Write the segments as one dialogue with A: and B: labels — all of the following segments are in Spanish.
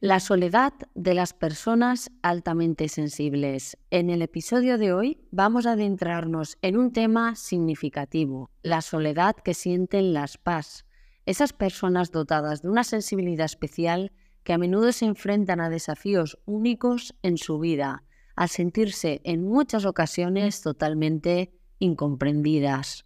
A: La soledad de las personas altamente sensibles. En el episodio de hoy vamos a adentrarnos en un tema significativo, la soledad que sienten las PAS, esas personas dotadas de una sensibilidad especial que a menudo se enfrentan a desafíos únicos en su vida, al sentirse en muchas ocasiones totalmente incomprendidas.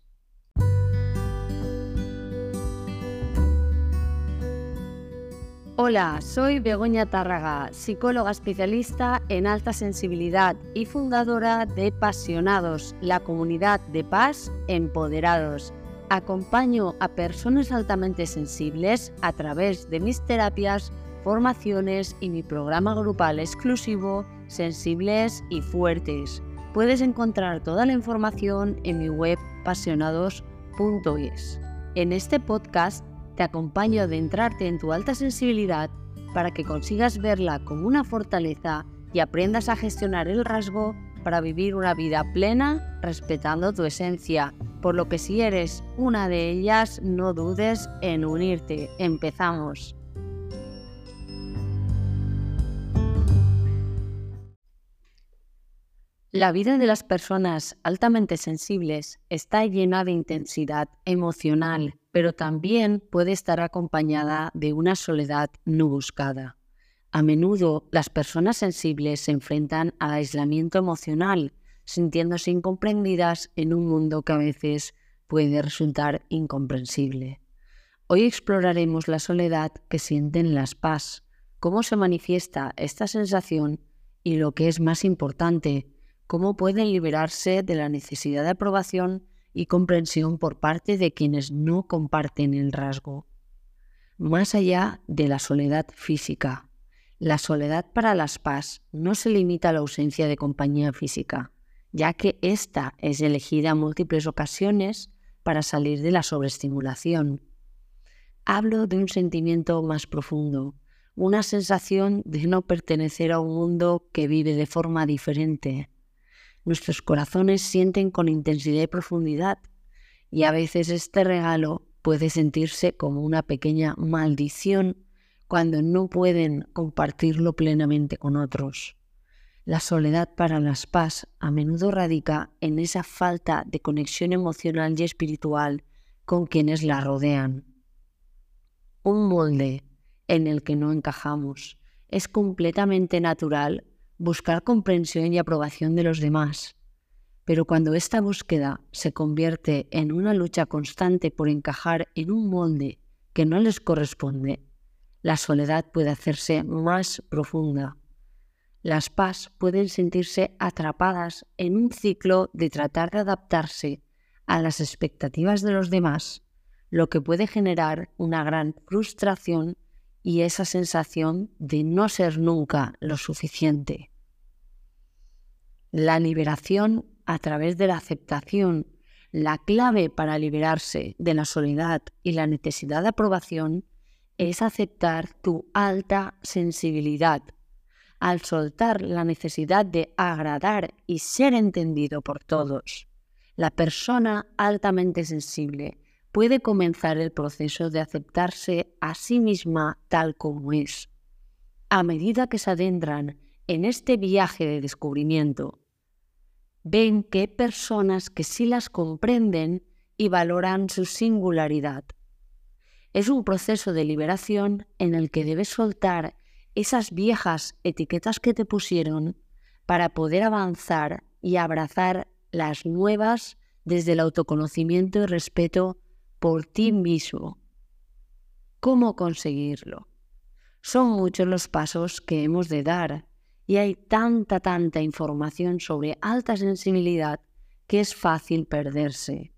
A: Hola, soy Begoña Tárraga, psicóloga especialista en alta sensibilidad y fundadora de Pasionados, la comunidad de paz empoderados. Acompaño a personas altamente sensibles a través de mis terapias, formaciones y mi programa grupal exclusivo Sensibles y Fuertes. Puedes encontrar toda la información en mi web pasionados.es. En este podcast te acompaño a adentrarte en tu alta sensibilidad para que consigas verla como una fortaleza y aprendas a gestionar el rasgo para vivir una vida plena respetando tu esencia. Por lo que si eres una de ellas, no dudes en unirte. Empezamos. La vida de las personas altamente sensibles está llena de intensidad emocional, pero también puede estar acompañada de una soledad no buscada. A menudo las personas sensibles se enfrentan al aislamiento emocional, sintiéndose incomprendidas en un mundo que a veces puede resultar incomprensible. Hoy exploraremos la soledad que sienten las PAS, cómo se manifiesta esta sensación y lo que es más importante, cómo pueden liberarse de la necesidad de aprobación y comprensión por parte de quienes no comparten el rasgo. Más allá de la soledad física, la soledad para las PAS no se limita a la ausencia de compañía física, ya que ésta es elegida en múltiples ocasiones para salir de la sobreestimulación. Hablo de un sentimiento más profundo, una sensación de no pertenecer a un mundo que vive de forma diferente, nuestros corazones sienten con intensidad y profundidad y a veces este regalo puede sentirse como una pequeña maldición cuando no pueden compartirlo plenamente con otros. La soledad para las paz a menudo radica en esa falta de conexión emocional y espiritual con quienes la rodean. Un molde en el que no encajamos es completamente natural buscar comprensión y aprobación de los demás. Pero cuando esta búsqueda se convierte en una lucha constante por encajar en un molde que no les corresponde, la soledad puede hacerse más profunda. Las paz pueden sentirse atrapadas en un ciclo de tratar de adaptarse a las expectativas de los demás, lo que puede generar una gran frustración y esa sensación de no ser nunca lo suficiente. La liberación a través de la aceptación, la clave para liberarse de la soledad y la necesidad de aprobación es aceptar tu alta sensibilidad. Al soltar la necesidad de agradar y ser entendido por todos, la persona altamente sensible puede comenzar el proceso de aceptarse a sí misma tal como es. A medida que se adentran en este viaje de descubrimiento, ven que hay personas que sí las comprenden y valoran su singularidad. Es un proceso de liberación en el que debes soltar esas viejas etiquetas que te pusieron para poder avanzar y abrazar las nuevas desde el autoconocimiento y respeto por ti mismo. ¿Cómo conseguirlo? Son muchos los pasos que hemos de dar y hay tanta, tanta información sobre alta sensibilidad que es fácil perderse.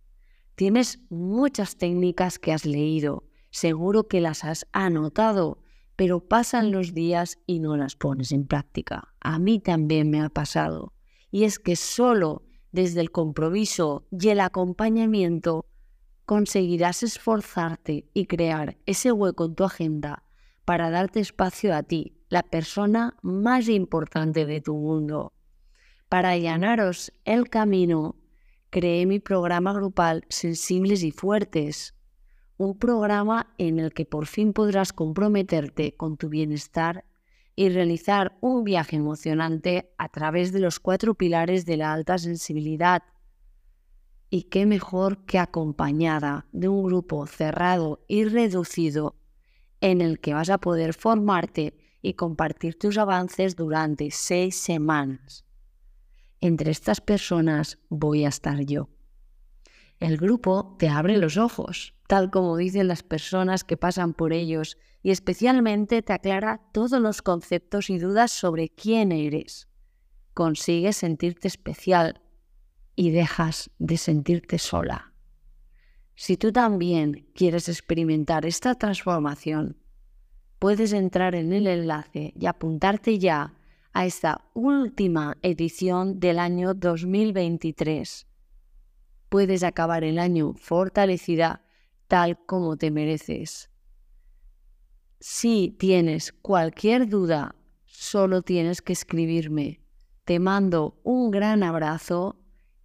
A: Tienes muchas técnicas que has leído, seguro que las has anotado, pero pasan los días y no las pones en práctica. A mí también me ha pasado. Y es que solo desde el compromiso y el acompañamiento conseguirás esforzarte y crear ese hueco en tu agenda para darte espacio a ti, la persona más importante de tu mundo. Para allanaros el camino, creé mi programa grupal Sensibles y Fuertes, un programa en el que por fin podrás comprometerte con tu bienestar y realizar un viaje emocionante a través de los cuatro pilares de la alta sensibilidad. Y qué mejor que acompañada de un grupo cerrado y reducido en el que vas a poder formarte y compartir tus avances durante seis semanas. Entre estas personas voy a estar yo. El grupo te abre los ojos, tal como dicen las personas que pasan por ellos, y especialmente te aclara todos los conceptos y dudas sobre quién eres. Consigues sentirte especial y dejas de sentirte sola. Si tú también quieres experimentar esta transformación, puedes entrar en el enlace y apuntarte ya a esta última edición del año 2023. Puedes acabar el año fortalecida tal como te mereces. Si tienes cualquier duda, solo tienes que escribirme. Te mando un gran abrazo